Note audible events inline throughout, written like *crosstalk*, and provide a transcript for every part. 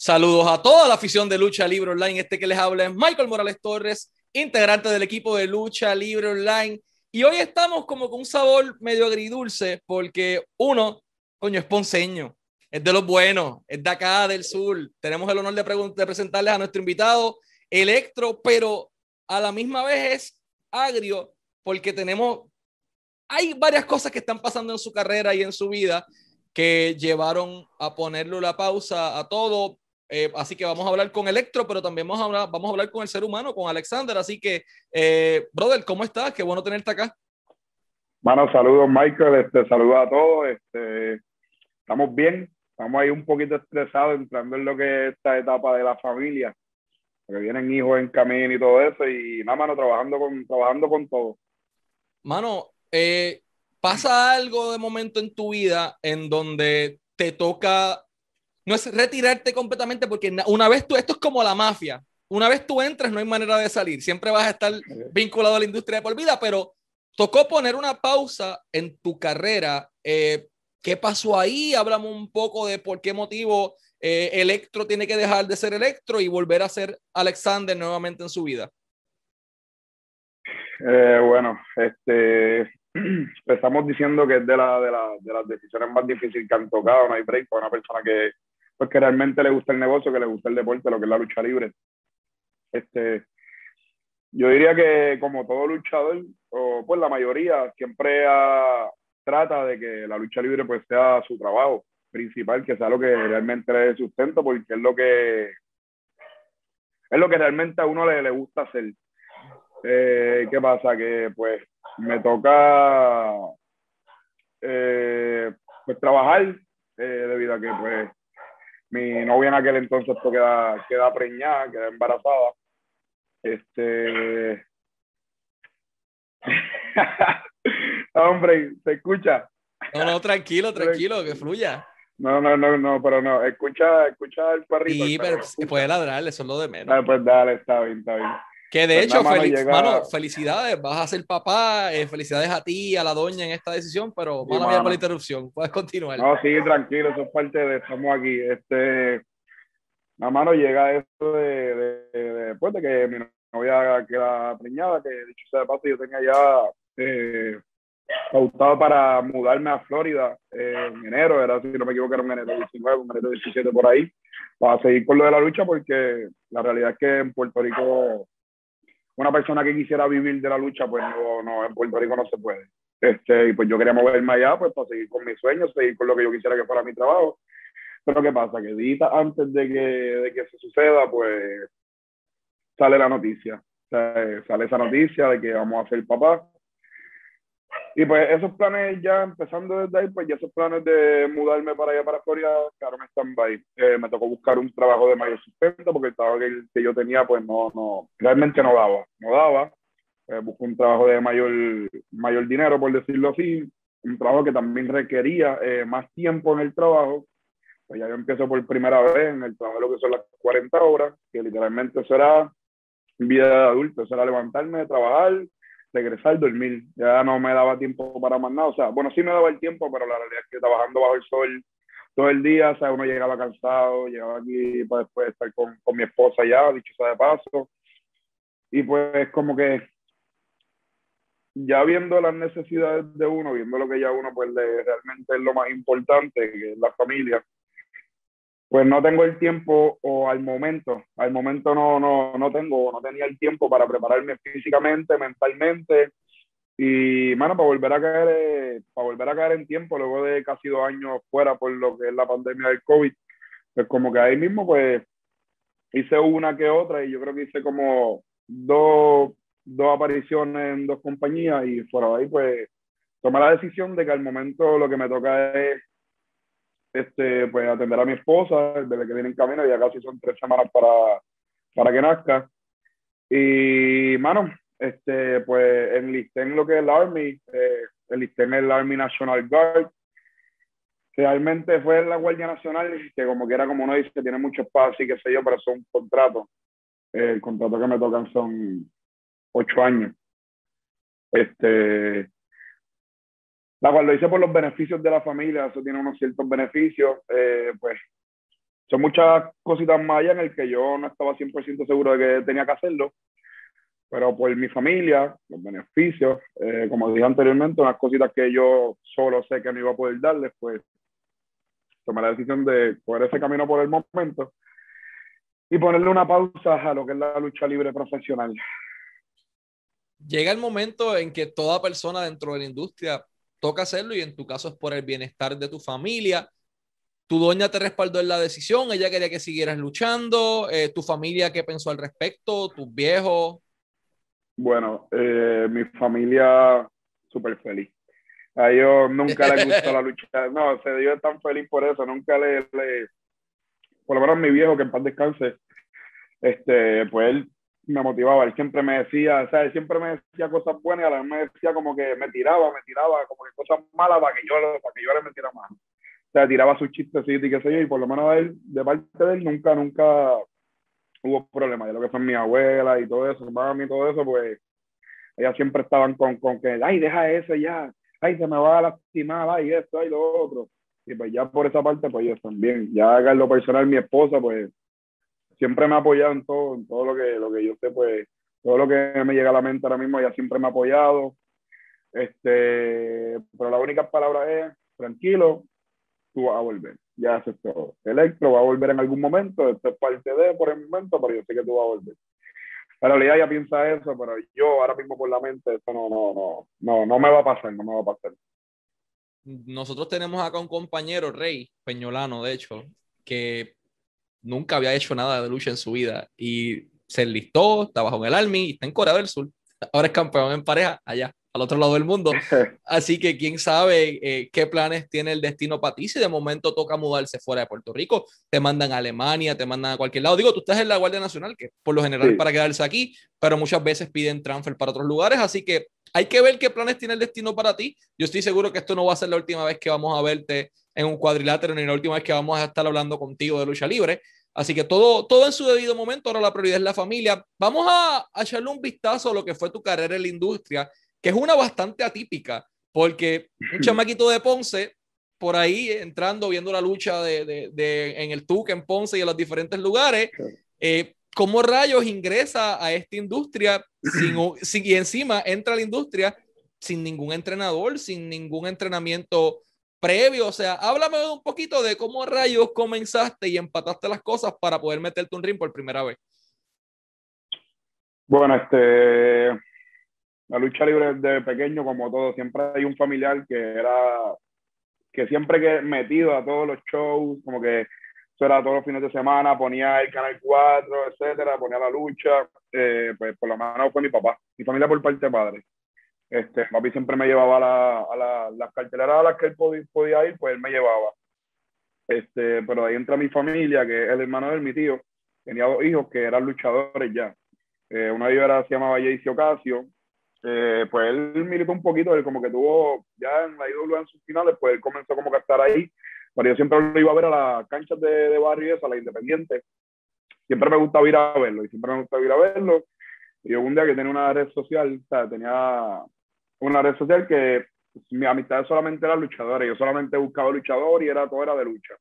Saludos a toda la afición de Lucha Libre Online. Este que les habla es Michael Morales Torres, integrante del equipo de Lucha Libre Online. Y hoy estamos como con un sabor medio agridulce porque uno, coño, es ponceño, es de los buenos, es de acá del sur. Tenemos el honor de, de presentarles a nuestro invitado, Electro, pero a la misma vez es agrio porque tenemos, hay varias cosas que están pasando en su carrera y en su vida que llevaron a ponerle la pausa a todo. Eh, así que vamos a hablar con Electro, pero también vamos a hablar, vamos a hablar con el ser humano, con Alexander. Así que, eh, brother, ¿cómo estás? Qué bueno tenerte acá. Bueno, saludos Michael, este, saludos a todos. Este, estamos bien, estamos ahí un poquito estresados entrando en lo que es esta etapa de la familia, porque vienen hijos en camino y todo eso, y nada, mano, trabajando con, trabajando con todo. Mano, eh, pasa algo de momento en tu vida en donde te toca no es retirarte completamente porque una vez tú, esto es como la mafia, una vez tú entras no hay manera de salir, siempre vas a estar vinculado a la industria de por vida, pero tocó poner una pausa en tu carrera. Eh, ¿Qué pasó ahí? Hablamos un poco de por qué motivo eh, Electro tiene que dejar de ser Electro y volver a ser Alexander nuevamente en su vida. Eh, bueno, este, *clears throat* empezamos diciendo que es de, la, de, la, de las decisiones más difíciles que han tocado, no hay break para una persona que pues que realmente le gusta el negocio, que le gusta el deporte, lo que es la lucha libre. Este, yo diría que como todo luchador, o pues la mayoría siempre trata de que la lucha libre pues sea su trabajo principal, que sea lo que realmente le dé sustento, porque es lo que es lo que realmente a uno le, le gusta hacer. Eh, ¿Qué pasa? Que pues me toca eh, pues trabajar eh, debido a que pues mi novia en aquel entonces pues, queda, queda preñada, queda embarazada. Este. *laughs* Hombre, ¿se escucha? No, no, tranquilo, tranquilo, que fluya. No, no, no, no, pero no, escucha, escucha el perrito. Sí, pero puede ladrar, eso es lo de menos. Ah, pues dale, está bien, está bien. Que de pues hecho, mano, felicidades, vas a ser papá, eh, felicidades a ti, a la doña en esta decisión, pero mala mía por la interrupción, puedes continuar. No, sí, tranquilo, eso es parte de, estamos aquí. Este, la mano llega eso de, de, después de que mi novia queda preñada, que dicho sea de paso, yo tenía ya eh, pautado para mudarme a Florida eh, en enero, era si no me equivoco, era un enero 19, un enero 17 por ahí, para seguir con lo de la lucha, porque la realidad es que en Puerto Rico una persona que quisiera vivir de la lucha, pues no, no, en Puerto Rico no se puede. Este, y pues yo quería moverme allá, pues para seguir con mis sueños, seguir con lo que yo quisiera que fuera mi trabajo. Pero ¿qué pasa? Que días antes de que, de que se suceda, pues sale la noticia. sale esa noticia de que vamos a ser papás. Y pues esos planes ya empezando desde ahí, pues ya esos planes de mudarme para allá, para Florida, quedaron en stand-by. Eh, me tocó buscar un trabajo de mayor sustento porque el trabajo que, yo tenía, pues no, no, realmente no daba, no daba. Eh, busco un trabajo de mayor, mayor dinero, por decirlo así, un trabajo que también requería eh, más tiempo en el trabajo. Pues ya yo empiezo por primera vez en el trabajo lo que son las 40 horas, que literalmente será vida de adulto, será levantarme, trabajar, regresar, dormir. Ya no me daba tiempo para más nada. O sea, bueno, sí me daba el tiempo, pero la realidad es que trabajando bajo el sol todo el día, o sea, uno llegaba cansado, llegaba aquí para después estar con, con mi esposa ya, dicho sea de paso. Y pues como que ya viendo las necesidades de uno, viendo lo que ya uno pues realmente es lo más importante, que es la familia, pues no tengo el tiempo o al momento, al momento no, no, no tengo, no tenía el tiempo para prepararme físicamente, mentalmente. Y, mano, para volver a caer, eh, para volver a caer en tiempo luego de casi dos años fuera por lo que es la pandemia del COVID, pues como que ahí mismo pues hice una que otra y yo creo que hice como dos, dos apariciones en dos compañías y fuera de ahí pues tomé la decisión de que al momento lo que me toca es este, pues atender a mi esposa, bebé que viene en camino, ya casi son tres semanas para, para que nazca. Y, mano, este, pues enlisté en lo que es el Army, eh, enlisté en el Army National Guard. Realmente fue la Guardia Nacional, que como que era como uno dice, tiene mucho espacio y qué sé yo, pero son contratos. el contrato que me tocan son ocho años. Este, la cual lo hice por los beneficios de la familia, eso tiene unos ciertos beneficios, eh, pues son muchas cositas más allá en el que yo no estaba 100% seguro de que tenía que hacerlo, pero por mi familia, los beneficios, eh, como dije anteriormente, unas cositas que yo solo sé que no iba a poder darles, pues tomé la decisión de coger ese camino por el momento y ponerle una pausa a lo que es la lucha libre profesional. Llega el momento en que toda persona dentro de la industria toca hacerlo y en tu caso es por el bienestar de tu familia. Tu doña te respaldó en la decisión, ella quería que siguieras luchando, eh, tu familia qué pensó al respecto, tus viejos. Bueno, eh, mi familia súper feliz. A ellos nunca les gustó la lucha. *laughs* No, se dio tan feliz por eso, nunca le, le, por lo menos mi viejo, que en paz descanse, este, pues él me motivaba, él siempre me decía, o sea, él siempre me decía cosas buenas y a la vez me decía como que me tiraba, me tiraba, como que cosas malas para que yo, para que yo le metiera más. O sea, tiraba sus chistes y qué sé yo, y por lo menos él, de parte de él, nunca, nunca hubo problemas. De lo que son mi abuela y todo eso, mami y todo eso, pues ellas siempre estaban con, con que, ay, deja eso ya, ay, se me va a lastimar, ay, esto, ay, lo otro. Y pues ya por esa parte, pues ellos también. Ya en lo personal, mi esposa, pues siempre me ha apoyado en todo, en todo lo que, lo que yo sé, pues todo lo que me llega a la mente ahora mismo, ella siempre me ha apoyado. Este, pero la única palabra es, tranquilo, tú vas a volver. Ya haces todo. Electro va a volver en algún momento, esto es parte de por el momento, pero yo sé que tú vas a volver. En realidad ella piensa eso, pero yo ahora mismo por la mente, esto no, no, no, no, no me va a pasar, no me va a pasar. Nosotros tenemos acá un compañero, Rey Peñolano, de hecho, que nunca había hecho nada de lucha en su vida y se enlistó, está bajo el Army y está en Corea del Sur. Ahora es campeón en pareja allá, al otro lado del mundo. *laughs* Así que quién sabe eh, qué planes tiene el destino para ti. Si de momento toca mudarse fuera de Puerto Rico, te mandan a Alemania, te mandan a cualquier lado. Digo, tú estás en la Guardia Nacional, que por lo general para quedarse aquí, pero muchas veces piden transfer para otros lugares. Así que hay que ver qué planes tiene el destino para ti. Yo estoy seguro que esto no va a ser la última vez que vamos a verte en un cuadrilátero ni la última vez que vamos a estar hablando contigo de lucha libre. Así que todo, todo en su debido momento. Ahora la prioridad es la familia. Vamos a, echarle un vistazo a lo que fue tu carrera en la industria, que es una bastante atípica, porque un *laughs* chamaquito de Ponce, por ahí entrando, viendo la lucha de, en el TUC, en Ponce y en los diferentes lugares, eh, ¿cómo rayos ingresa a esta industria sin, y encima entra a la industria sin ningún entrenador, sin ningún entrenamiento previo? O sea, háblame un poquito de cómo rayos comenzaste y empataste las cosas para poder meterte un ring por primera vez. Bueno, este, la lucha libre de pequeño, como todo, siempre hay un familiar que era, que siempre que metido a todos los shows, como que eso era todos los fines de semana, ponía el Canal 4, etcétera, ponía la lucha, eh, pues por lo menos fue mi papá, mi familia por parte de padre. Este, papi siempre me llevaba la, a la, las carteleras a las que él podía, ir, pues él me llevaba. Este, pero ahí entra mi familia, que es el hermano de mi tío, tenía dos hijos que eran luchadores ya. Eh, de ellos era, se llamaba Jayce Ocasio, eh, pues él militó un poquito, él como que tuvo ya en la IW en sus finales, pues él comenzó como que a estar ahí, pero yo siempre lo iba a ver a las canchas de, de barrio y a la independiente. Siempre me gustaba ir a verlo y siempre me gustaba ir a verlo. Y un día que tenía una red social, o sea, tenía una red social que mi amistad solamente era luchadores, yo solamente buscaba luchador y era todo era de lucha.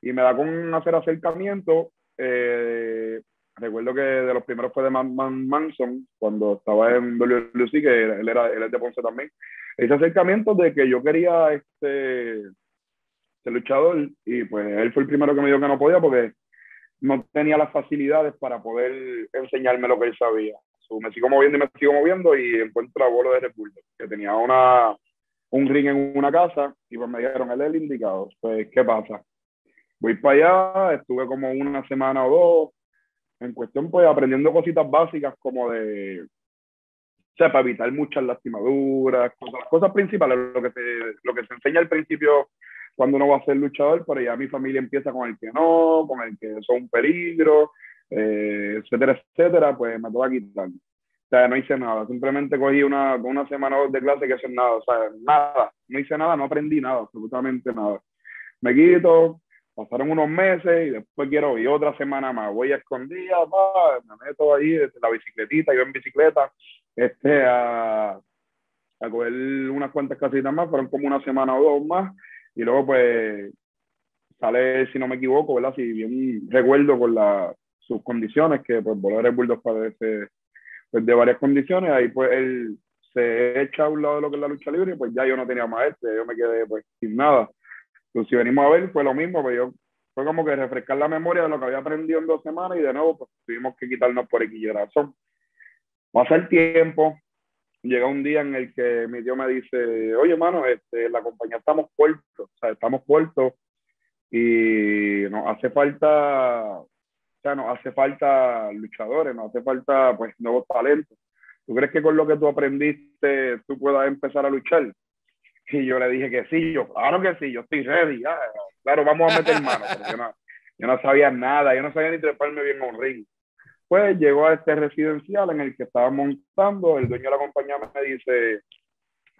Y me da con hacer acercamiento, eh, recuerdo que de los primeros fue de Man, Manson, cuando estaba en WLC, que él, era, él es de Ponce también. Ese acercamiento de que yo quería este, ser luchador y pues él fue el primero que me dijo que no podía porque no tenía las facilidades para poder enseñarme lo que él sabía me sigo moviendo y me sigo moviendo y encuentro a Bolo de Red que tenía una, un ring en una casa y pues me dijeron, él es el indicado. Pues, ¿qué pasa? Voy para allá, estuve como una semana o dos, en cuestión pues aprendiendo cositas básicas como de, o sea, para evitar muchas lastimaduras, cosas, cosas principales, lo que, se, lo que se enseña al principio cuando uno va a ser luchador, pero ya mi familia empieza con el que no, con el que son un peligro, eh, etcétera, etcétera, pues me toca quitar. O sea, no hice nada, simplemente cogí una, una semana o dos de clase que hacer nada, o sea, nada, no hice nada, no aprendí nada, absolutamente nada. Me quito, pasaron unos meses y después quiero ir otra semana más, voy a escondida, va, me meto ahí desde la bicicletita, yo en bicicleta, este, a, a coger unas cuantas casitas más, fueron como una semana o dos más, y luego pues sale, si no me equivoco, ¿verdad? Si bien recuerdo con la, sus condiciones, que pues Boleros Bulldogs padece pues, de varias condiciones, ahí pues él se echa a un lado de lo que es la lucha libre pues ya yo no tenía este, yo me quedé pues sin nada. Entonces si venimos a ver fue lo mismo, pues yo fue como que refrescar la memoria de lo que había aprendido en dos semanas y de nuevo pues tuvimos que quitarnos por X razón. Pasa el tiempo, llega un día en el que mi tío me dice, oye, mano, este, la compañía estamos puertos, o sea, estamos puertos y nos hace falta, sea, nos hace falta luchadores, nos hace falta, pues, nuevos talentos. ¿Tú crees que con lo que tú aprendiste tú puedas empezar a luchar? Y yo le dije que sí, yo, claro que sí, yo estoy ready, claro, vamos a meter mano, yo no, sabía nada, yo no sabía ni treparme bien a un ring. Pues llegó a este residencial en el que estaba montando, el dueño de la compañía me dice,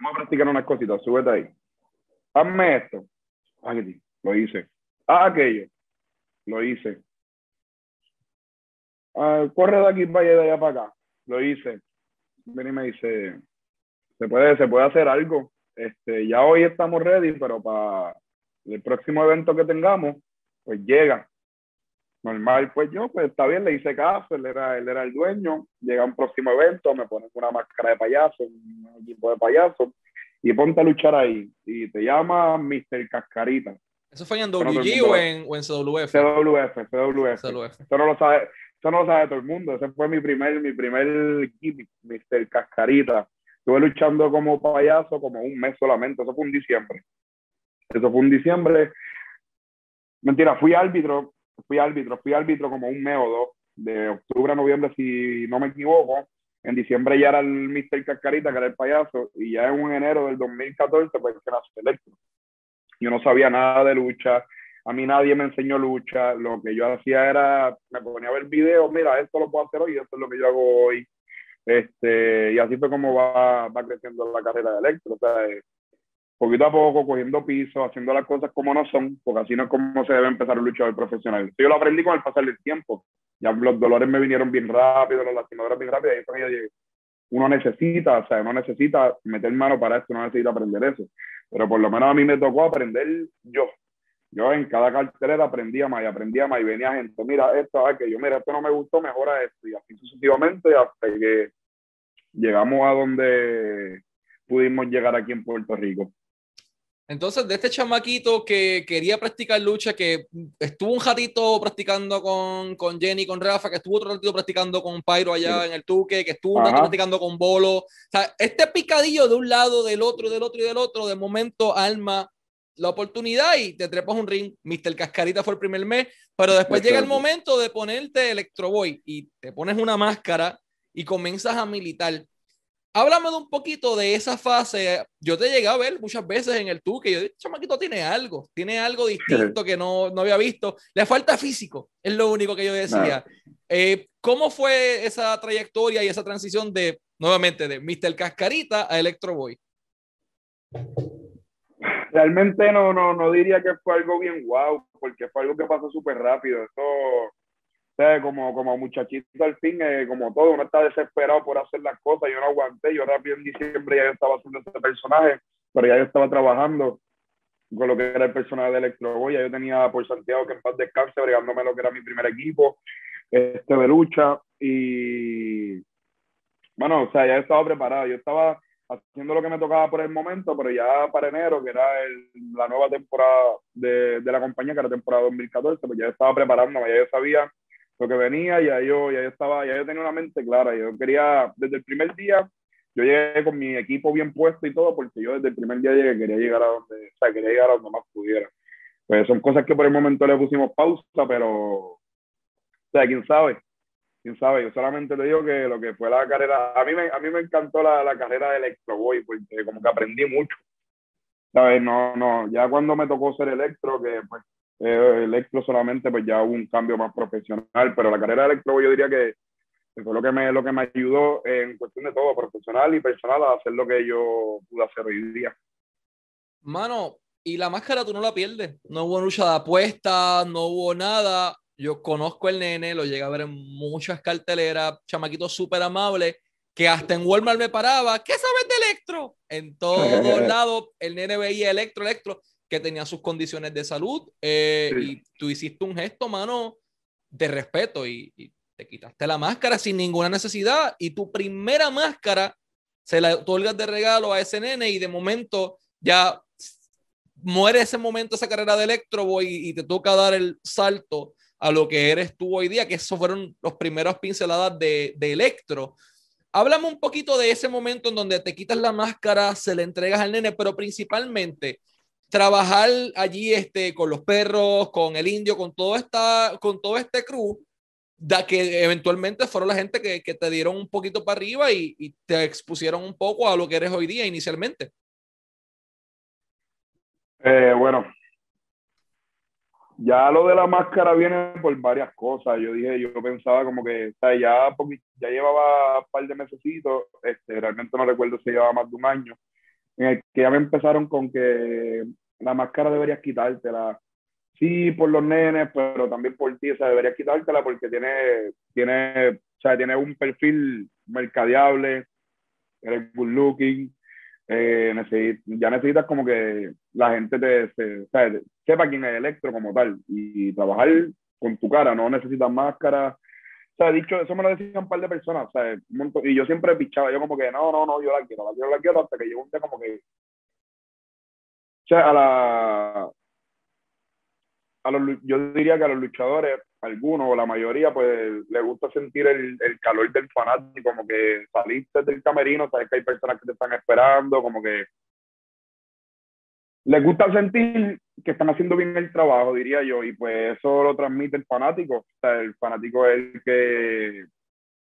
vamos a practicar unas cositas, súbete ahí. Hazme esto. Lo hice. Haz aquello. Lo hice. Ah, corre de aquí para allá, de allá para acá. Lo hice. Ven y me dice, se puede, se puede hacer algo. Este, ya hoy estamos ready, pero para el próximo evento que tengamos, pues llega normal, pues yo, pues está bien, le hice caso, él era, él era el dueño, llega un próximo evento, me ponen una máscara de payaso, un equipo de payaso, y ponte a luchar ahí, y te llama Mr. Cascarita. ¿Eso fue en WG o en, o en CWF? CWF, CWF. CWF. Eso no lo sabe, eso no lo sabe todo el mundo, ese fue mi primer, mi primer gimmick, Mr. Cascarita. Estuve luchando como payaso como un mes solamente, eso fue en diciembre. Eso fue en diciembre. Mentira, fui árbitro fui árbitro, fui árbitro como un mes o dos, de octubre a noviembre, si no me equivoco. En diciembre ya era el Mr. Cascarita, que era el payaso, y ya en un enero del 2014, pues que nació Electro. Yo no sabía nada de lucha, a mí nadie me enseñó lucha, lo que yo hacía era, me ponía a ver videos, mira, esto lo puedo hacer hoy, esto es lo que yo hago hoy. Este, y así fue como va, va creciendo la carrera de Electro. O sea, poquito a poco, cogiendo piso, haciendo las cosas como no son, porque así no es como se debe empezar un luchador profesional. Yo lo aprendí con el pasar del tiempo. Ya los dolores me vinieron bien rápido, las lastimaduras bien rápido, y ahí fue que Uno necesita, o sea, uno necesita meter mano para esto, uno necesita aprender eso. Pero por lo menos a mí me tocó aprender yo. Yo en cada cartelera aprendía más y aprendía más y venía gente, mira esto, que yo, mira, esto no me gustó, mejora esto. Y así sucesivamente hasta que llegamos a donde pudimos llegar aquí en Puerto Rico. Entonces, de este chamaquito que quería practicar lucha, que estuvo un ratito practicando con, con Jenny, con Rafa, que estuvo otro ratito practicando con Pyro allá en el Tuque, que estuvo un ratito practicando con Bolo. O sea, este picadillo de un lado, del otro, del otro y del otro, de momento alma la oportunidad y te trepas un ring. Mr. Cascarita fue el primer mes, pero después llega el momento de ponerte Electro Boy y te pones una máscara y comienzas a militar. Háblame de un poquito de esa fase. Yo te llegué a ver muchas veces en el tú que yo, chamaquito tiene algo, tiene algo distinto que no, no había visto. Le falta físico, es lo único que yo decía. Eh, ¿Cómo fue esa trayectoria y esa transición de, nuevamente, de Mr. Cascarita a Electro Boy? Realmente no, no, no diría que fue algo bien guau, porque fue algo que pasó súper rápido. Eso como, como muchachito al fin, eh, como todo, uno está desesperado por hacer las cosas, yo no aguanté, yo rápido en diciembre ya yo estaba haciendo ese personaje, pero ya yo estaba trabajando con lo que era el personaje de Electro ya yo tenía por Santiago que en paz descanse, bregándome lo que era mi primer equipo, este de lucha, y bueno, o sea, ya estaba preparado, yo estaba haciendo lo que me tocaba por el momento, pero ya para enero, que era la nueva temporada de, de, la compañía, que era temporada 2014, pues ya estaba preparándome, ya yo sabía lo que venía, ya yo, ya yo estaba, ya yo tenía una mente clara, yo quería, desde el primer día, yo llegué con mi equipo bien puesto y todo, porque yo desde el primer día llegué, quería llegar a donde, o sea, quería llegar a donde más pudiera. Pues son cosas que por el momento le pusimos pausa, pero, o sea, quién sabe, quién sabe, yo solamente le digo que lo que fue la carrera, a mí me, a mí me encantó la, la carrera de Electro Boy, porque como que aprendí mucho, ¿sabes? No, no, ya cuando me tocó ser electro, que pues eh, electro solamente, pues ya hubo un cambio más profesional, pero la carrera de electro yo diría que fue lo que me, lo que me ayudó en cuestión de todo, profesional y personal, a hacer lo que yo pude hacer hoy día. Mano, y la máscara tú no la pierdes. No hubo lucha de apuestas, no hubo nada. Yo conozco el nene, lo llegué a ver en muchas carteleras, chamaquito súper amable, que hasta en Walmart me paraba. ¿Qué sabes de Electro? En todos *laughs* lados, el nene veía Electro, Electro que tenía sus condiciones de salud eh, y tú hiciste un gesto, mano, de respeto y, te quitaste la máscara sin ninguna necesidad y tu primera máscara se la otorgas de regalo a ese nene y de momento ya muere ese momento esa carrera de Electro y, y te toca dar el salto a lo que eres tú hoy día, que esos fueron los primeros pinceladas de, de Electro. Háblame un poquito de ese momento en donde te quitas la máscara, se le entregas al nene, pero principalmente trabajar allí este, con los perros, con el indio, con todo, esta, con todo este crew, da que eventualmente fueron la gente que, que te dieron un poquito para arriba y, te expusieron un poco a lo que eres hoy día inicialmente. Eh, bueno, ya lo de la máscara viene por varias cosas. Yo dije, yo pensaba como que, o sea, ya, ya llevaba un par de meses, este, realmente no recuerdo si llevaba más de un año, en el que ya me empezaron con que la máscara deberías quitártela. Sí, por los nenes, pero también por ti, o sea, deberías quitártela porque tiene, tiene, o sea, tiene un perfil mercadeable, eres good looking, eh, ya necesitas como que la gente te, sepa quién es Electro como tal y, trabajar con tu cara, no necesitas máscara. O sea, dicho, eso me lo decían un par de personas, sea, y yo siempre pichaba, yo como que no, no, no, yo la quiero, la quiero, la quiero, hasta que llegó un día como que, o sea, a la, a los, yo diría que a los luchadores, algunos o la mayoría, pues les gusta sentir el, el, calor del fanático, como que saliste del camerino, sabes que hay personas que te están esperando, como que les gusta sentir que están haciendo bien el trabajo, diría yo, y pues eso lo transmite el fanático. O sea, el fanático es el que,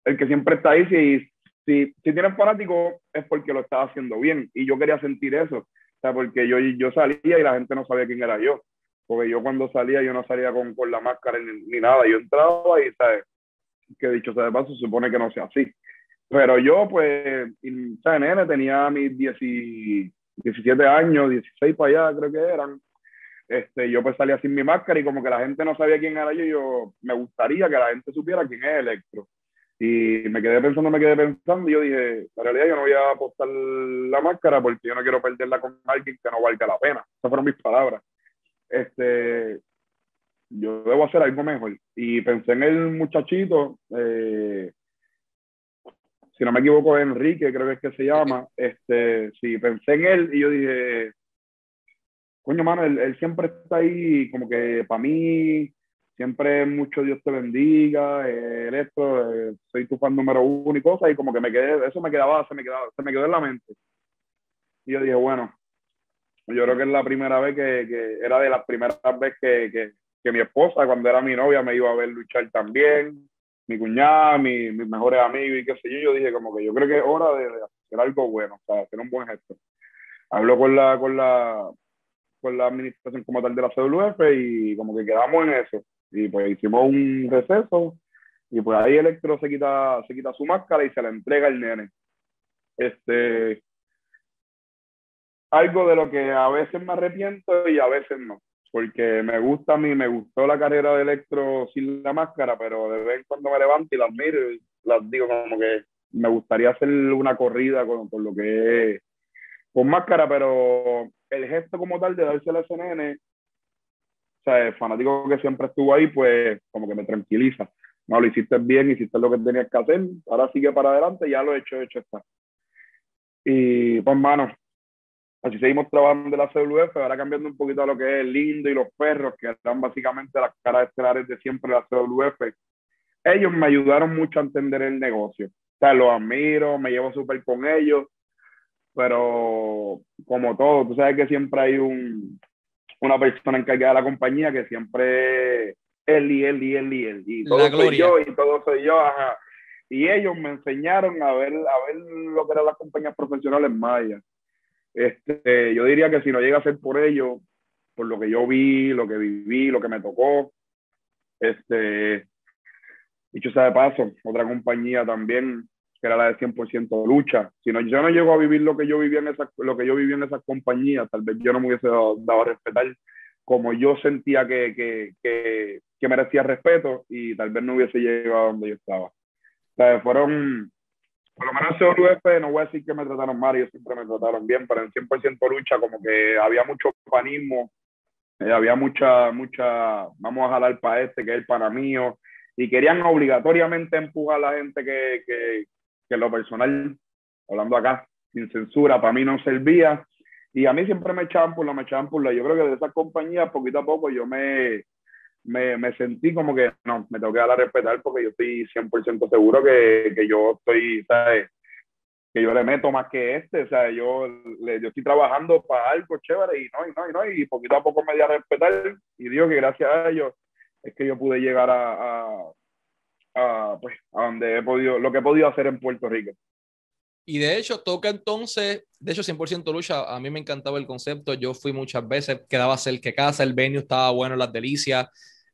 el que siempre está ahí. Si, si, si tienes fanático es porque lo estás haciendo bien. Y yo quería sentir eso. O sea, porque yo, yo salía y la gente no sabía quién era yo. Porque yo cuando salía, yo no salía con, con la máscara ni, ni, nada. Yo entraba y, ¿sabes? Que dicho sea de paso, se supone que no sea así. Pero yo, pues, ¿sabes? Nene, tenía mis 17 años, 16 para allá, creo que eran. Este, yo pues salía sin mi máscara y como que la gente no sabía quién era yo, yo me gustaría que la gente supiera quién es Electro. Y me quedé pensando, me quedé pensando y yo dije, en realidad yo no voy a apostar la máscara porque yo no quiero perderla con alguien que no valga la pena. Esas fueron mis palabras este, yo debo hacer algo mejor. Y pensé en el muchachito, eh, si no me equivoco, Enrique, creo que es que se llama. Este, sí, pensé en él y yo dije, coño, mano, él, siempre está ahí, como que para mí, siempre mucho Dios te bendiga, eh, esto, eh, soy tu fan número uno y cosas, y como que me quedé, eso me quedaba, se me quedaba, se me quedó en la mente. Y yo dije, bueno, yo creo que es la primera vez que, que era de las primeras veces que, que, que, mi esposa, cuando era mi novia, me iba a ver luchar también, mi cuñada, mi, mis mejores amigos y qué sé yo. Yo dije, como que yo creo que es hora de, hacer algo bueno, o sea, hacer un buen gesto. Hablo con la, con la, con la administración como tal de la CWF y como que quedamos en eso. Y pues hicimos un receso y pues ahí Electro se quita, se quita su máscara y se la entrega al nene. Este, algo de lo que a veces me arrepiento y a veces no. Porque me gusta a mí, me gustó la carrera de Electro sin la máscara, pero de vez en cuando me levanto y las miro y las digo como que me gustaría hacer una corrida con, lo que es con máscara, pero el gesto como tal de darse a ese nene, o sea, el fanático que siempre estuvo ahí, pues como que me tranquiliza. No, lo hiciste bien, hiciste lo que tenías que hacer, ahora sigue para adelante, ya lo he hecho, hecho está. Y pues, mano, Así seguimos trabajando de la CWF, ahora cambiando un poquito a lo que es lindo y los perros, que eran básicamente las caras estelares de siempre de la CWF. Ellos me ayudaron mucho a entender el negocio. O sea, los admiro, me llevo súper con ellos, pero como todo, tú sabes que siempre hay un, una persona encargada de la compañía que siempre él y él y él y él. Y todo soy yo y todo soy yo. Ajá. Y ellos me enseñaron a ver, a ver lo que eran las compañías profesionales mayas este, yo diría que si no llega a ser por ello, por lo que yo vi, lo que viví, lo que me tocó, este, dicho sea de paso, otra compañía también, que era la de 100% lucha. Si no, yo no llego a vivir lo que yo viví en esa, lo que yo viví en esas compañías, tal vez yo no me hubiese dado, a respetar como yo sentía que, que, que, merecía respeto y tal vez no hubiese llegado donde yo estaba. O sea, fueron por lo menos en CWF no voy a decir que me trataron mal, ellos siempre me trataron bien, pero en 100% lucha como que había mucho panismo, eh, había mucha, mucha, vamos a jalar para este, que es el para mío, y querían obligatoriamente empujar a la gente que, que, que lo personal, hablando acá, sin censura, para mí no servía, y a mí siempre me echaban por la, me echaban por la, yo creo que de esas compañías, poquito a poco, yo me, me, me, sentí como que no, me tengo que dar a respetar porque yo estoy 100% seguro que, que, yo estoy, ¿sabes? Que yo le meto más que este, o sea, yo, le, yo estoy trabajando para algo chévere y no, y no, y no, y poquito a poco me di a respetar y digo que gracias a ellos es que yo pude llegar a, a, a, pues, a donde he podido, lo que he podido hacer en Puerto Rico. Y de hecho, toca entonces, de hecho, 100% lucha, a mí me encantaba el concepto, yo fui muchas veces, quedaba cerca que casa, el venue estaba bueno, las delicias,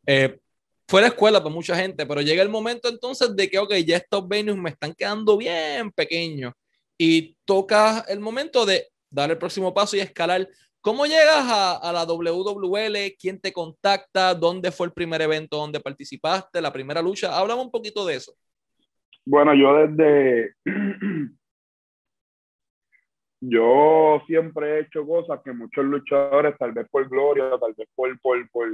eh, fue la escuela para mucha gente, pero llega el momento entonces de que, ok, ya estos venues me están quedando bien pequeños y toca el momento de dar el próximo paso y escalar. ¿Cómo llegas a, la WWL? ¿Quién te contacta? ¿Dónde fue el primer evento donde participaste? ¿La primera lucha? Háblame un poquito de eso. Bueno, yo desde... *clears throat* yo siempre he hecho cosas que muchos luchadores, tal vez por gloria, tal vez por, por, por,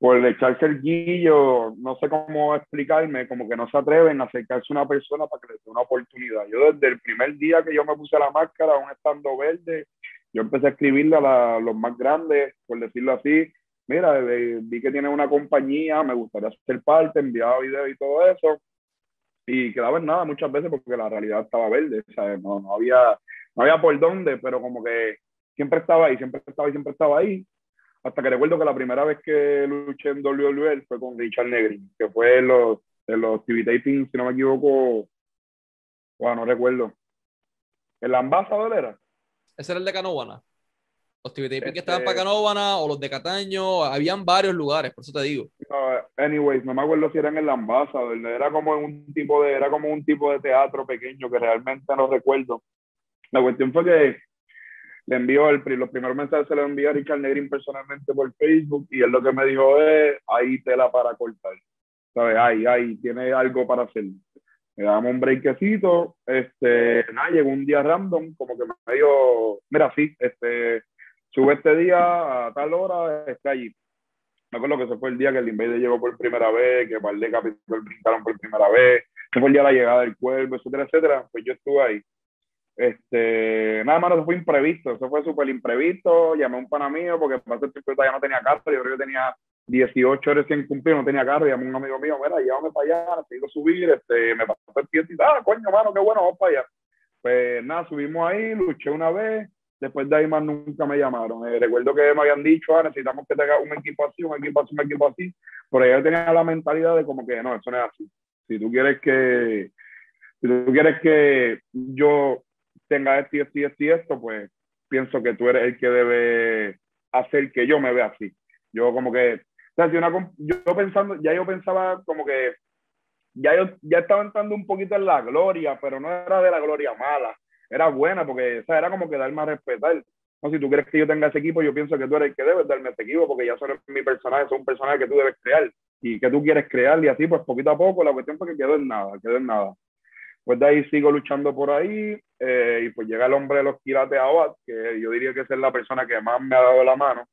por echarse el guillo, no sé cómo explicarme, como que no se atreven a acercarse a una persona para que les dé una oportunidad. Yo desde el primer día que yo me puse la máscara, aún estando verde, yo empecé a escribirle a, los más grandes, por decirlo así, mira, vi que tiene una compañía, me gustaría ser parte, enviaba videos y todo eso, y quedaba en nada muchas veces porque la realidad estaba verde, ¿sabes? No, no, había, no había por dónde, pero como que siempre estaba ahí, siempre estaba ahí, siempre estaba ahí, hasta que recuerdo que la primera vez que luché en WWE fue con Richard Negrin, que fue en los, en los TV tapings, si no me equivoco, bueno, no recuerdo. ¿En la Ambassador era? Ese era el de Canóvana. Los TV tapings que estaban para este Canóvana o los de Cataño, habían varios lugares, por eso te digo. No, anyways, no me acuerdo si eran en la Ambassador, era como un tipo de, era como un tipo de teatro pequeño que realmente no recuerdo. La cuestión fue que le envió el, los primeros mensajes se los envió a Richard Negrin personalmente por Facebook y él lo que me dijo es, ahí tela para cortar, ¿sabes? Ahí, ahí, tiene algo para hacer. Me damos un breakcito, este, nada, llegó un día random, como que me dijo, mira, sí, este, sube este día a tal hora, está allí. Me acuerdo que ese fue el día que el Invader llegó por primera vez, que par de capítulos brincaron por primera vez, ese fue el día de la llegada del cuervo, etcétera, etcétera, pues yo estuve ahí. Este, nada más, eso fue imprevisto, eso fue súper imprevisto. Llamé a un pana mío porque para el tiempo ya no tenía carro, yo creo que tenía 18 recién cumplido, no tenía carro. Llamé a un amigo mío, mira, llévame para allá, te digo subir, este, me pasó el pie y ah, coño, mano, qué bueno, vamos para allá. Pues nada, subimos ahí, luché una vez, después de ahí más nunca me llamaron. Eh, recuerdo que me habían dicho, ah, necesitamos que tenga un equipo así, un equipo así, un equipo así, pero yo tenía la mentalidad de como que no, eso no es así. Si tú quieres que, si tú quieres que yo tenga esto y esto y esto y esto, pues pienso que tú eres el que debe hacer que yo me vea así. Yo como que, o sea, si una, yo pensando, ya yo pensaba como que, ya yo ya estaba entrando un poquito en la gloria, pero no era de la gloria mala, era buena porque, o sea, era como que darme a respetar. No, si tú quieres que yo tenga ese equipo, yo pienso que tú eres el que debes darme ese equipo, porque ya son mi personaje, son un personaje que tú debes crear y que tú quieres crear, y así, pues poquito a poco, la cuestión fue que quedó en nada, quedó en nada. Pues de ahí sigo luchando por ahí eh, y pues llega el hombre de los Kirates Abad, que yo diría que es la persona que más me ha dado la mano.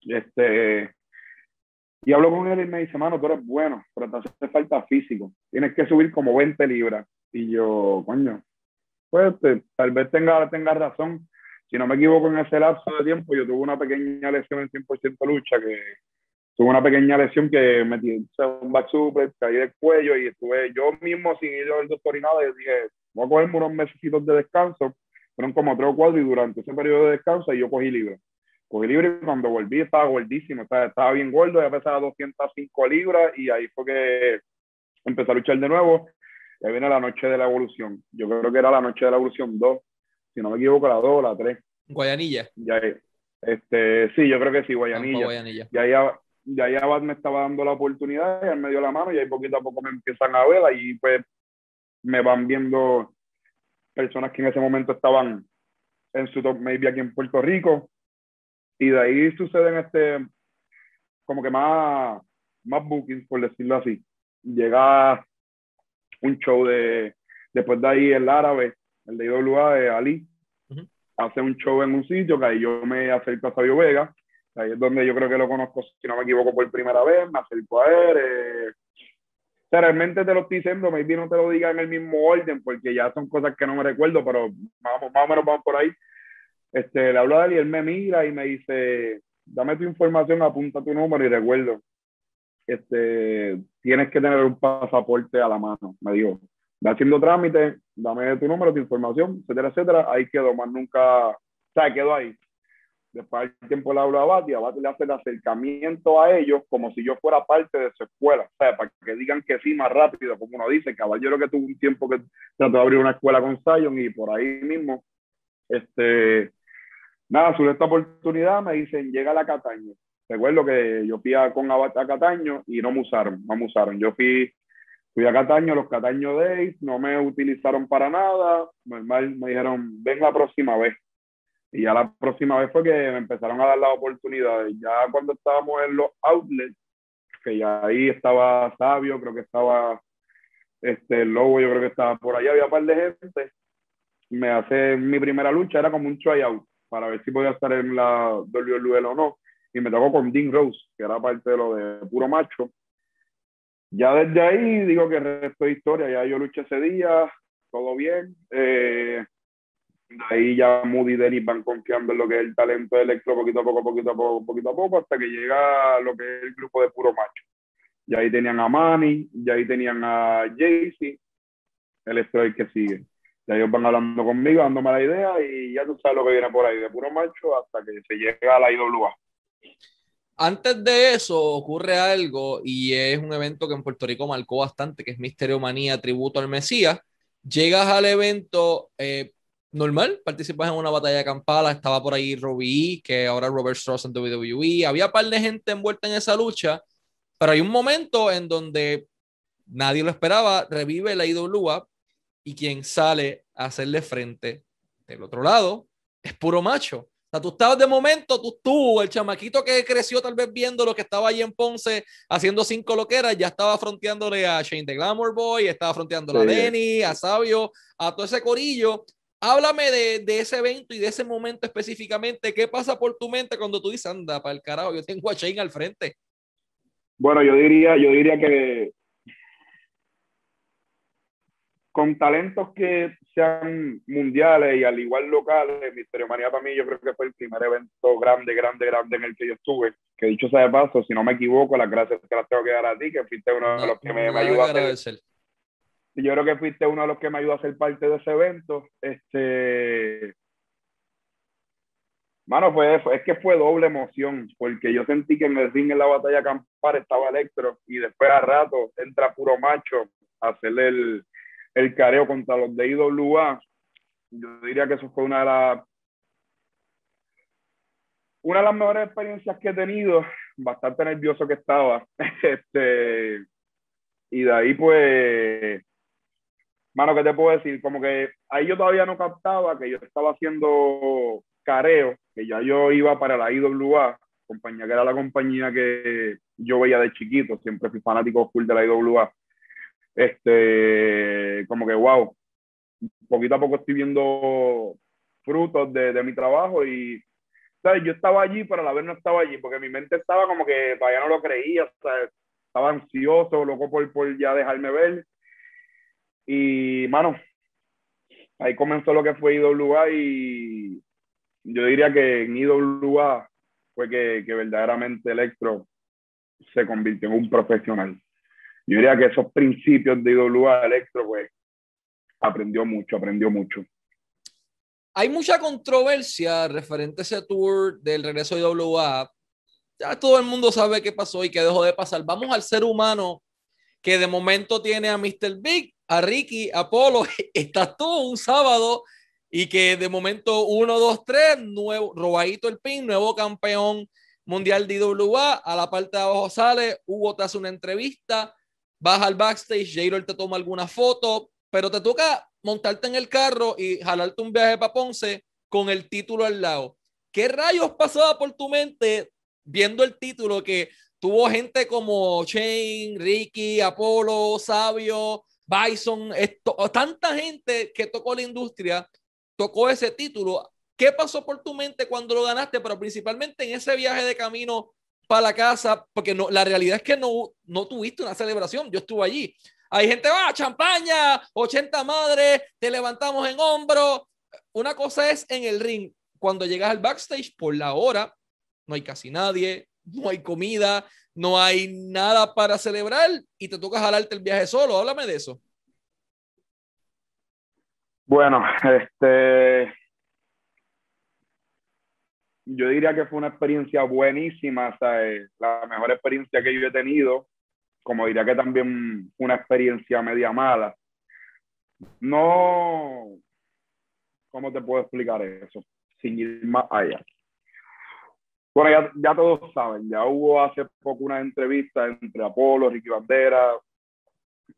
Este, y hablo con él y me dice, mano, tú eres bueno, pero te hace falta físico. Tienes que subir como 20 libras. Y yo, coño, pues tal vez tenga, tenga razón. Si no me equivoco en ese lapso de tiempo, yo tuve una pequeña lesión en 100% lucha que tuve una pequeña lesión que me dio un back super, caí del cuello y estuve yo mismo sin ir al doctor y nada. Y dije, voy a cogerme unos meses de descanso. Fueron como tres o cuatro y durante ese periodo de descanso yo cogí libre. Cogí libre y cuando volví estaba gordísimo, estaba, estaba bien gordo, ya pesaba 205 libras y ahí fue que empecé a luchar de nuevo. Y ahí viene la noche de la evolución. Yo creo que era la noche de la evolución 2, si no me equivoco, la 2 o la 3. Guayanilla. Ya, este, sí, yo creo que sí, Guayanilla. Guayanilla. Y ahí y ahí Abad me estaba dando la oportunidad y él me dio la mano y ahí poquito a poco me empiezan a ver y pues me van viendo personas que en ese momento estaban en su top maybe aquí en Puerto Rico. Y de ahí suceden este como que más más bookings por decirlo así. Llega un show de Después de ahí el árabe, el de IWA, de Ali, hace un show en un sitio que ahí yo me acerco a Sabio Vega. Ahí es donde yo creo que lo conozco, si no me equivoco, por primera vez. Me acerco a él. Eh, realmente te lo estoy diciendo, maybe no te lo diga en el mismo orden, porque ya son cosas que no me recuerdo, pero vamos, más o menos vamos por ahí. Este, le hablo a él y él me mira y me dice, dame tu información, apunta tu número y recuerdo, este, tienes que tener un pasaporte a la mano, me dijo. Va haciendo trámite, dame tu número, tu información, etcétera, etcétera. Ahí quedó, más nunca, o sea, quedó ahí. Después del tiempo le hablo a Abad y Abad le hace el acercamiento a ellos como si yo fuera parte de su escuela, o sea, para que digan que sí más rápido, como uno dice, caballero que tuvo un tiempo que trató de abrir una escuela con Zion y por ahí mismo, este, nada, sobre esta oportunidad me dicen, llega la Cataño. Recuerdo que yo fui a, con Abad a Cataño y no me usaron, no me usaron. Yo fui, fui a Cataño, los Cataño Days, no me utilizaron para nada, normal, me dijeron, ven la próxima vez y ya la próxima vez fue que me empezaron a dar las oportunidades. Ya cuando estábamos en los outlets, que ya ahí estaba Sabio, creo que estaba este, el Lobo, yo creo que estaba por allá, había un par de gente. Me hace mi primera lucha, era como un tryout para ver si podía estar en la WWE o no. Y me tocó con Dean Rose, que era parte de lo de puro macho. Ya desde ahí digo que resto de historia, ya yo luché ese día, todo bien. Eh, ahí ya Moody y Dennis van confiando en lo que es el talento de Electro poquito a poco, poquito a poco, poquito a poco, hasta que llega lo que es el grupo de puro macho. Y ahí tenían a Manny, y ahí tenían a Jaycee, Electro el que sigue. Y ellos van hablando conmigo, dándome la idea, y ya tú sabes lo que viene por ahí, de puro macho hasta que se llega a la IWA. Antes de eso ocurre algo y es un evento que en Puerto Rico marcó bastante, que es Misterio Manía, tributo al Mesías. Llegas al evento, eh, normal, participas en una batalla campala, estaba por ahí Robbie, que ahora Robert Strauss en WWE, había un par de gente envuelta en esa lucha, pero hay un momento en donde nadie lo esperaba, revive la IWA y quien sale a hacerle frente del otro lado es puro macho. O sea, tú estabas de momento, tú, tú, el chamaquito que creció tal vez viendo lo que estaba ahí en Ponce haciendo cinco loqueras, ya estaba fronteándole a Shane the Glamour Boy, estaba fronteándole a Denny, a Sabio, a todo ese corillo Háblame de, de, ese evento y de ese momento específicamente. ¿Qué pasa por tu mente cuando tú dices, anda, para el carajo, yo tengo a Shane al frente? Bueno, yo diría, yo diría que con talentos que sean mundiales y al igual locales, Misterio Manía para mí yo creo que fue el primer evento grande, grande, grande en el que yo estuve. Que dicho sea de paso, si no me equivoco, las gracias te las tengo que dar a ti, que fuiste uno de los que me, me ayudó a hacer yo creo que fuiste uno de los que me ayudó a ser parte de ese evento. Este, mano, fue, es que fue doble emoción, porque yo sentí que en el ring en la batalla campar estaba Electro y después a rato entra puro macho a hacerle el, el careo contra los de IWA. Yo diría que eso fue una de las una de las mejores experiencias que he tenido, bastante nervioso que estaba. *laughs* Este, y de ahí pues Mano, ¿qué te puedo decir? Como que ahí yo todavía no captaba que yo estaba haciendo careo, que ya yo iba para la IWA, compañía que era la compañía que yo veía de chiquito, siempre fui fanático full de la IWA. Este, como que wow, poquito a poco estoy viendo frutos de, de mi trabajo y ¿sabes? yo estaba allí, pero a la vez no estaba allí, porque mi mente estaba como que todavía no lo creía, estaba ansioso, loco por, por ya dejarme ver y, mano, ahí comenzó lo que fue IWA y yo diría que en IWA fue que, que verdaderamente Electro se convirtió en un profesional. Yo diría que esos principios de IWA Electro, pues, aprendió mucho, aprendió mucho. Hay mucha controversia referente a ese tour del regreso de IWA. Ya todo el mundo sabe qué pasó y qué dejó de pasar. Vamos al ser humano que de momento tiene a Mr. Big a Ricky, a Polo, *laughs* estás todo un sábado y que de momento 1, 2, 3, nuevo, robadito el pin, nuevo campeón mundial de IWA, a la parte de abajo sale, Hugo te hace una entrevista, baja al backstage, Jairo te toma alguna foto, pero te toca montarte en el carro y jalarte un viaje para Ponce con el título al lado. ¿Qué rayos pasaba por tu mente viendo el título que tuvo gente como Shane, Ricky, Apolo, Sabio, Bison, esto, tanta gente que tocó la industria, tocó ese título. ¿Qué pasó por tu mente cuando lo ganaste? Pero principalmente en ese viaje de camino para la casa, porque no, la realidad es que no, no tuviste una celebración. Yo estuve allí. Hay gente, va, champaña, 80 madres, te levantamos en hombro. Una cosa es en el ring, cuando llegas al backstage por la hora, no hay casi nadie, no hay comida, no hay nada para celebrar y te toca jalarte el viaje solo. Háblame de eso. Bueno, este, yo diría que fue una experiencia buenísima, ¿sabes? la mejor experiencia que yo he tenido, como diría que también una experiencia media mala. No, ¿cómo te puedo explicar eso? Sin ir más allá. Bueno, ya, ya todos saben, ya hubo hace poco una entrevista entre Apolo, Ricky Bandera,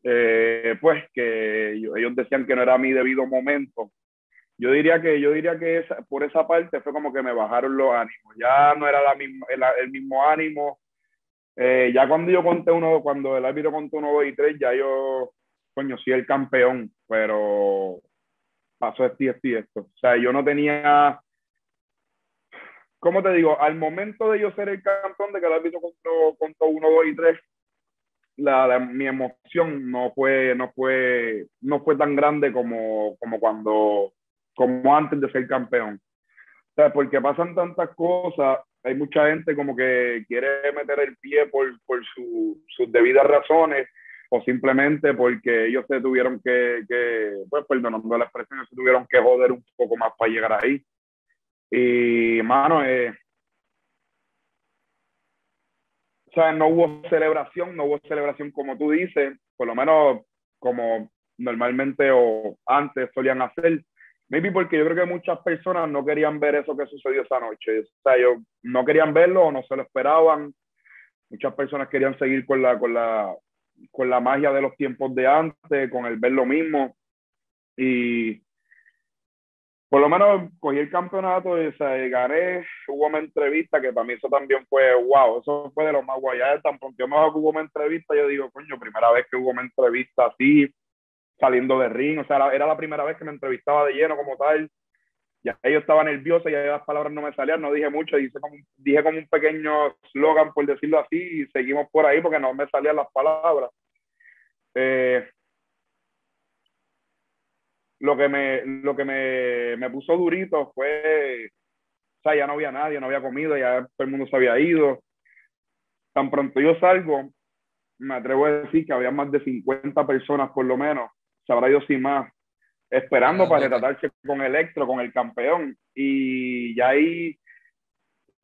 eh, pues que ellos decían que no era mi debido momento. Yo diría que, yo diría que esa, por esa parte fue como que me bajaron los ánimos. Ya no era la misma, el, el mismo ánimo. Eh, ya cuando yo conté uno, cuando el árbitro contó uno, dos y tres, ya yo, coño, sí el campeón, pero pasó esto y esto y esto. O sea, yo no tenía ¿cómo te digo? Al momento de yo ser el campeón, de que el árbitro contó, contó uno, dos y tres, la, mi emoción no fue, no fue, no fue tan grande como, como cuando, como antes de ser campeón. O sea, porque pasan tantas cosas, hay mucha gente como que quiere meter el pie por, por su, sus debidas razones o simplemente porque ellos se tuvieron que, que pues perdonando la expresión, se tuvieron que joder un poco más para llegar ahí. Y, mano, eh, o sea, no hubo celebración, no hubo celebración como tú dices, por lo menos como normalmente o antes solían hacer. Maybe porque yo creo que muchas personas no querían ver eso que sucedió esa noche. O sea, ellos no querían verlo o no se lo esperaban. Muchas personas querían seguir con la, con la, con la magia de los tiempos de antes, con el ver lo mismo. Y por lo menos cogí el campeonato y gané, hubo una entrevista que para mí eso también fue wow, eso fue de lo más guay. Ya tan pronto yo me hubo una entrevista, yo digo, coño, primera vez que hubo una entrevista así, saliendo de ring, o sea, era la primera vez que me entrevistaba de lleno como tal. Ya yo estaba nervioso, ya las palabras no me salían, no dije mucho, dije como, dije como un pequeño slogan, por decirlo así, y seguimos por ahí porque no me salían las palabras. Eh, lo que me, lo que me, me puso durito fue, o sea, ya no había nadie, no había comido, ya todo el mundo se había ido. Tan pronto yo salgo, me atrevo a decir que había más de 50 personas por lo menos, se habrá ido sin más, esperando ah, para retratarse con Electro, con el campeón. Y ya ahí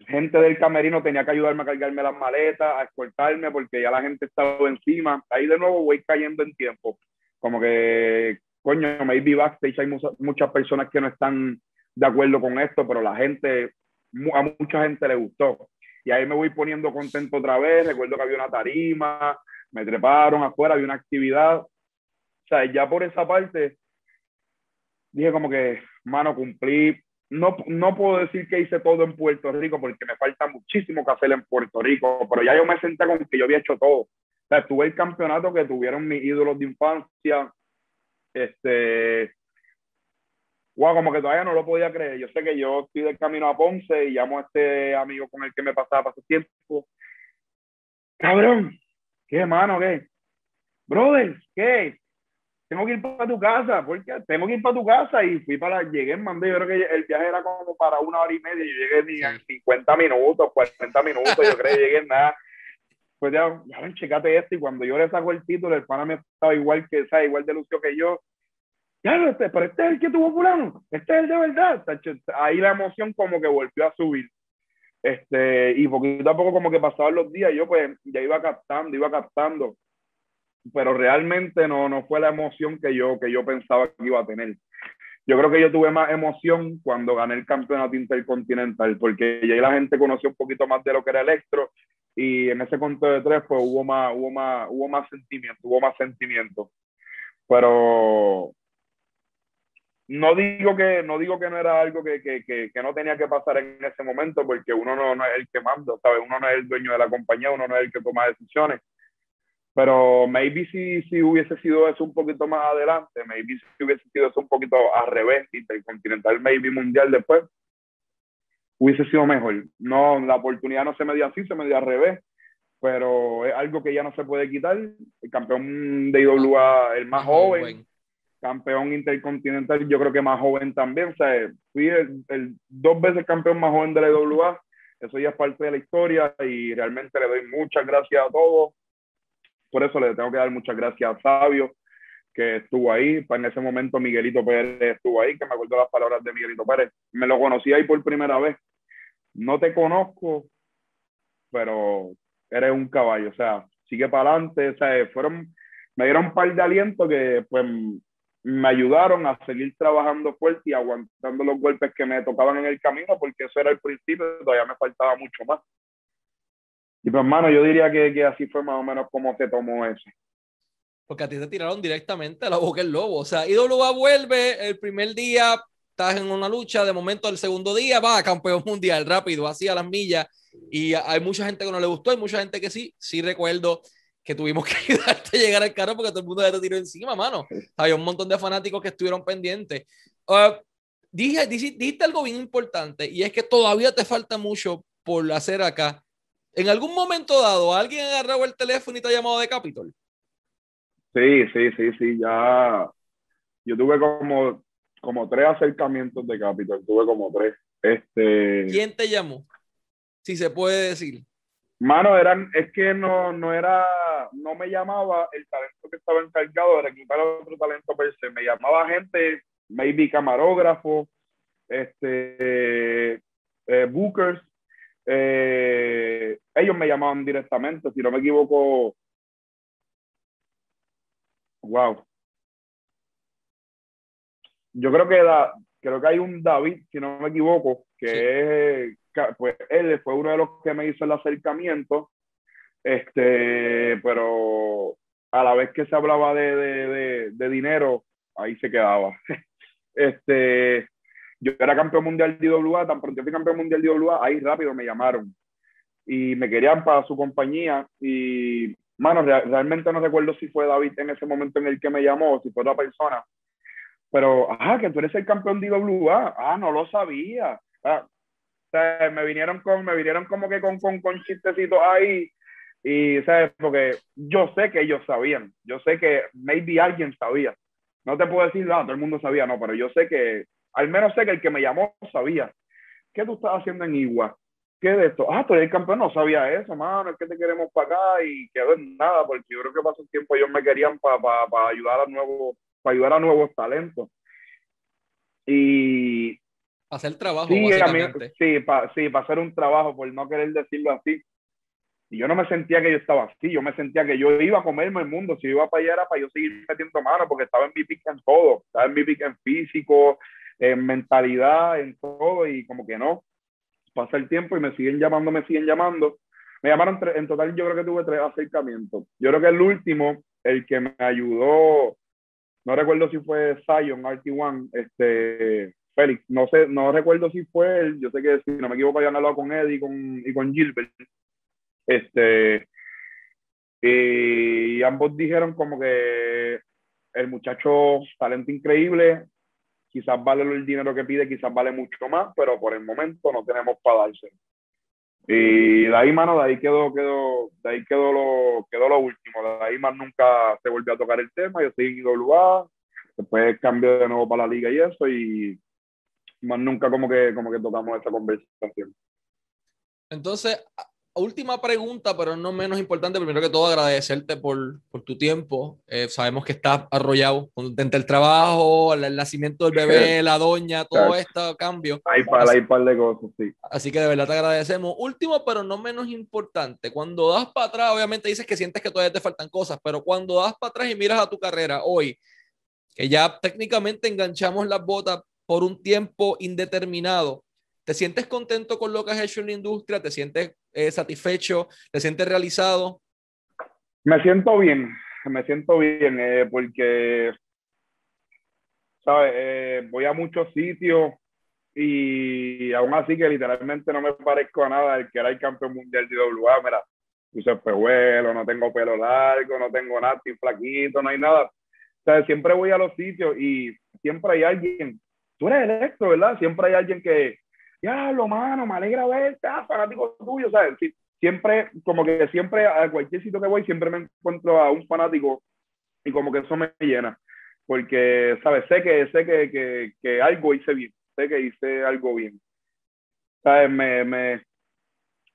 gente del camerino tenía que ayudarme a cargarme las maletas, a escoltarme, porque ya la gente estaba encima. Ahí de nuevo voy cayendo en tiempo. Como que coño, maybe backstage hay muchas personas que no están de acuerdo con esto, pero la gente, a mucha gente le gustó. Y ahí me voy poniendo contento otra vez. Recuerdo que había una tarima, me treparon afuera, había una actividad. O sea, ya por esa parte, dije como que, mano, cumplí. No, no puedo decir que hice todo en Puerto Rico porque me falta muchísimo que hacer en Puerto Rico, pero ya yo me senté con que yo había hecho todo. O sea, tuve el campeonato que tuvieron mis ídolos de infancia, este, wow, como que todavía no lo podía creer. Yo sé que yo estoy del camino a Ponce y llamo a este amigo con el que me pasaba hace tiempo. Cabrón, ¿qué mano, qué? Brother, ¿qué? Tengo que ir para tu casa, porque tengo que ir para tu casa y fui para, llegué Mandé, yo creo que el viaje era como para una hora y media, yo llegué ni en 50 minutos, 40 minutos, yo creo que llegué en nada pues ya, ya checate esto. Y cuando yo le saco el título, el pana me estaba igual que, ¿sabes? igual de lucio que yo. Ya, este, pero este es el que tuvo fulano, este es el de verdad. Ahí la emoción como que volvió a subir. Este, y poquito a poco como que pasaban los días, yo pues ya iba captando, iba captando. Pero realmente no, no fue la emoción que yo, que yo pensaba que iba a tener. Yo creo que yo tuve más emoción cuando gané el campeonato intercontinental, porque ya la gente conoció un poquito más de lo que era Electro y en ese conto de tres pues hubo más, hubo más, hubo más sentimiento, hubo más sentimiento. Pero no digo que no digo que no era algo que, que, que, no tenía que pasar en ese momento porque uno no, no, es el que manda, ¿sabes? Uno no es el dueño de la compañía, uno no es el que toma decisiones. Pero maybe si, si hubiese sido eso un poquito más adelante, maybe si hubiese sido eso un poquito al revés, intercontinental, maybe mundial después, hubiese sido mejor. No, la oportunidad no se me dio así, se me dio al revés, pero es algo que ya no se puede quitar. El campeón de IWA, el más joven, campeón intercontinental, yo creo que más joven también. O sea, fui el, el, dos veces campeón más joven de la IWA. Eso ya es parte de la historia y realmente le doy muchas gracias a todos por eso le tengo que dar muchas gracias a Sabio, que estuvo ahí. En ese momento Miguelito Pérez estuvo ahí, que me acuerdo las palabras de Miguelito Pérez. Me lo conocí ahí por primera vez. No te conozco, pero eres un caballo. O sea, sigue para adelante. O sea, fueron, me dieron un par de alientos que pues me ayudaron a seguir trabajando fuerte y aguantando los golpes que me tocaban en el camino, porque eso era el principio, todavía me faltaba mucho más. Y pues, hermano, yo diría que, que, así fue más o menos como se tomó eso. Porque a ti te tiraron directamente a la boca el lobo. O sea, IWA vuelve el primer día, estás en una lucha, de momento el segundo día va campeón *laughs* mundial rápido, así a las millas. Y hay mucha gente que no le gustó, hay mucha gente que sí. Sí recuerdo que tuvimos *laughs* que ayudarte a llegar al carro porque todo el mundo ya te tiró encima, mano. Había un montón de fanáticos que estuvieron pendientes. Uh, dije, dijiste algo bien importante y es que todavía te falta mucho por hacer acá ¿En algún momento dado alguien ha agarrado el teléfono y te ha llamado de Capitol? Sí, sí, sí, sí, ya. Yo tuve como, como tres acercamientos de Capitol, tuve como tres. Este... ¿Quién te llamó? Si se puede decir. Mano, eran, es que no, no era, no me llamaba el talento que estaba encargado de reclutar otro talento per se. Me llamaba gente, maybe camarógrafo, este, eh, bookers, eh, ellos me llamaban directamente, si no me equivoco. Wow. Yo creo que da, creo que hay un David, si no me equivoco, que es, pues él fue uno de los que me hizo el acercamiento, este, pero a la vez que se hablaba de, de, de, de dinero, ahí se quedaba. *laughs* este, yo era campeón mundial de IWA, tan pronto fui campeón mundial de IWA, ahí rápido me llamaron y me querían para su compañía y, mano, realmente no recuerdo si fue David en ese momento en el que me llamó, si fue otra persona, pero, ah, que tú eres el campeón de IWA, ah, no lo sabía. Ah, o sea, me vinieron con, me vinieron como que con, con, con chistecitos ahí y, ¿sabes? Porque yo sé que ellos sabían, yo sé que maybe alguien sabía. No te puedo decir, ah, todo el mundo sabía, no, pero yo sé que al menos sé que el que me llamó sabía. ¿Qué tú estás haciendo en Igua? ¿Qué de esto? Ah, tú eres el campeón, no sabía eso, mano, es que te queremos para acá y quedó en nada, porque yo creo que pasó un tiempo ellos me querían para pa, ayudar a nuevos, para ayudar a nuevos talentos. Y hacer trabajo, sí, sí, para sí, hacer un trabajo, por no querer decirlo así. Y yo no me sentía que yo estaba así, yo me sentía que yo iba a comerme el mundo, si iba para allá era para yo seguir metiendo mano, porque estaba en mi pick en todo, estaba en mi pick en físico, en mentalidad, en todo, y como que no. Pasa el tiempo y me siguen llamando, me siguen llamando. Me llamaron, en total yo creo que tuve tres acercamientos. Yo creo que el último, el que me ayudó, no recuerdo si fue Zion, RT1, este, Félix, no sé, no recuerdo si fue yo sé que si no me equivoco habían hablado con Eddie y con, y con Gilbert. Este, y ambos dijeron como que el muchacho, talento increíble, quizás vale el dinero que pide, quizás vale mucho más, pero por el momento no tenemos para darse. Y de ahí, mano, de ahí quedó, quedó, de ahí quedó lo, quedó lo último. De ahí más nunca se volvió a tocar el tema. Yo seguí en IWA, después cambié de nuevo para la liga y eso, y más nunca como que, como que tocamos esa conversación. Entonces, última pregunta, pero no menos importante, primero que todo agradecerte por, por tu tiempo. Eh, sabemos que estás arrollado entre el trabajo, el, nacimiento del bebé, *laughs* la doña, todo este cambio. Hay para, hay par de cosas, sí. Así que de verdad te agradecemos. Último, pero no menos importante, cuando das para atrás, obviamente dices que sientes que todavía te faltan cosas, pero cuando das para atrás y miras a tu carrera hoy, que ya técnicamente enganchamos las botas por un tiempo indeterminado, ¿Te sientes contento con lo que has hecho en la industria? ¿Te sientes eh, satisfecho? ¿Te sientes realizado? Me siento bien, me siento bien eh, porque, ¿sabes? Eh, voy a muchos sitios y aún así que literalmente no me parezco a nada el que era el campeón mundial de WA. Mira, puse espejuelo, no tengo pelo largo, no tengo nada, estoy flaquito, no hay nada. O sea, siempre voy a los sitios y siempre hay alguien, tú eres electro, ¿verdad? Siempre hay alguien que, ya, lo mano, me alegra verte, ah, fanático tuyo, ¿sabes? Siempre, como que siempre a cualquier sitio que voy, siempre me encuentro a un fanático y como que eso me llena, porque, ¿sabes? Sé que, sé que, que, que algo hice bien, sé que hice algo bien. ¿Sabes? Me, me...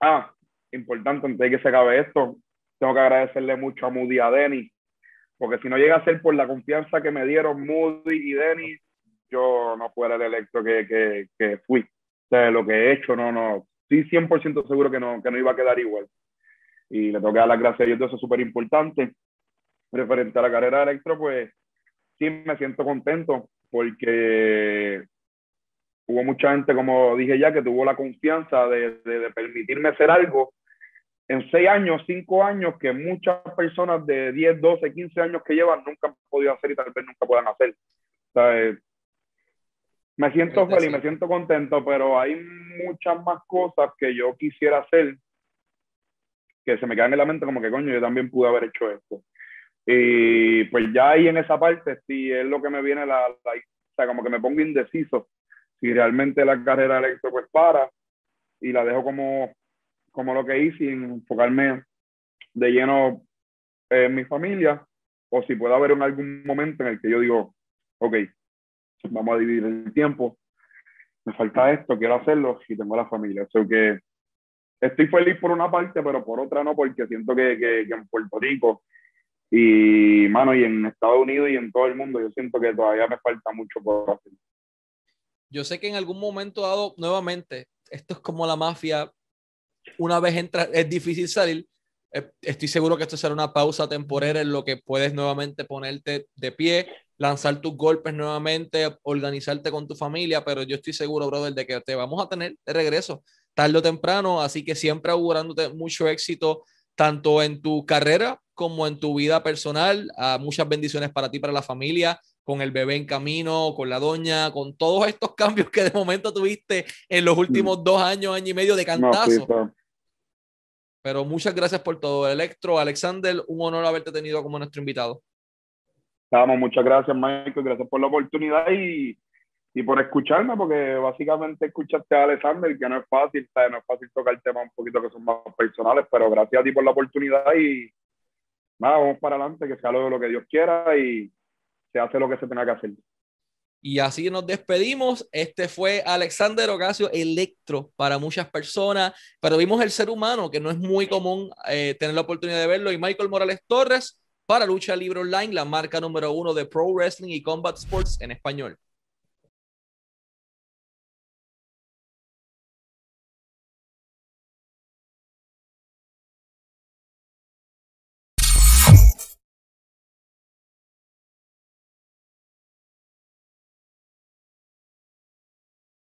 Ah, importante, antes de que se acabe esto, tengo que agradecerle mucho a Moody y a Denny, porque si no llega a ser por la confianza que me dieron Moody y Denny, yo no fuera el electro que, que, que fui. Sea, lo que he hecho, no, no, sí 100% seguro que no, que no iba a quedar igual. Y le dar las gracias a ellos, eso es súper importante. Referente a la carrera de electro, pues sí me siento contento porque hubo mucha gente, como dije ya, que tuvo la confianza de, de, permitirme hacer algo en seis años, cinco años, que muchas personas de 10, 12, 15 años que llevan nunca han podido hacer y tal vez nunca puedan hacer. O sea, me siento feliz, me siento contento, pero hay muchas más cosas que yo quisiera hacer que se me quedan en la mente como que coño, yo también pude haber hecho esto. Y pues ya ahí en esa parte sí es lo que me viene la, la o sea, como que me pongo indeciso si realmente la carrera electro pues para y la dejo como, como lo que hice sin enfocarme de lleno en mi familia o si puede haber en algún momento en el que yo digo, ok, vamos a dividir el tiempo, me falta esto, quiero hacerlo y tengo la familia. O sea que estoy feliz por una parte, pero por otra no, porque siento que, que, que en Puerto Rico y, mano, y en Estados Unidos y en todo el mundo, yo siento que todavía me falta mucho por hacer. Yo sé que en algún momento dado, nuevamente, esto es como la mafia, una vez entra, es difícil salir. Eh, estoy seguro que esto será una pausa temporal en lo que puedes nuevamente ponerte de pie, lanzar tus golpes nuevamente, organizarte con tu familia, pero yo estoy seguro, brother, de que te vamos a tener de regreso tarde o temprano, así que siempre augurándote mucho éxito, tanto en tu carrera como en tu vida personal. Uh, muchas bendiciones para ti, para la familia con el bebé en camino, con la doña, con todos estos *laughs* cambios que de momento tuviste en los últimos dos años, año y medio de cantazo. No, Pero muchas gracias por todo, Electro. Alexander, un honor haberte tenido como nuestro invitado. Vamos, muchas gracias, Michael. Gracias por la oportunidad y, y por escucharme, porque básicamente escuchaste a Alexander, que no es fácil, ¿sabes? no es fácil tocar temas un poquito que son más personales, pero gracias a ti por la oportunidad y nada, vamos para adelante, que sea lo, lo que Dios quiera y se hace lo que se tenga que hacer. Y así nos despedimos. Este fue Alexander Ocasio Electro para muchas personas, pero vimos el ser humano, que no es muy común eh, tener la oportunidad de verlo, y Michael Morales Torres para Lucha Libre Online, la marca número uno de Pro Wrestling y Combat Sports en español.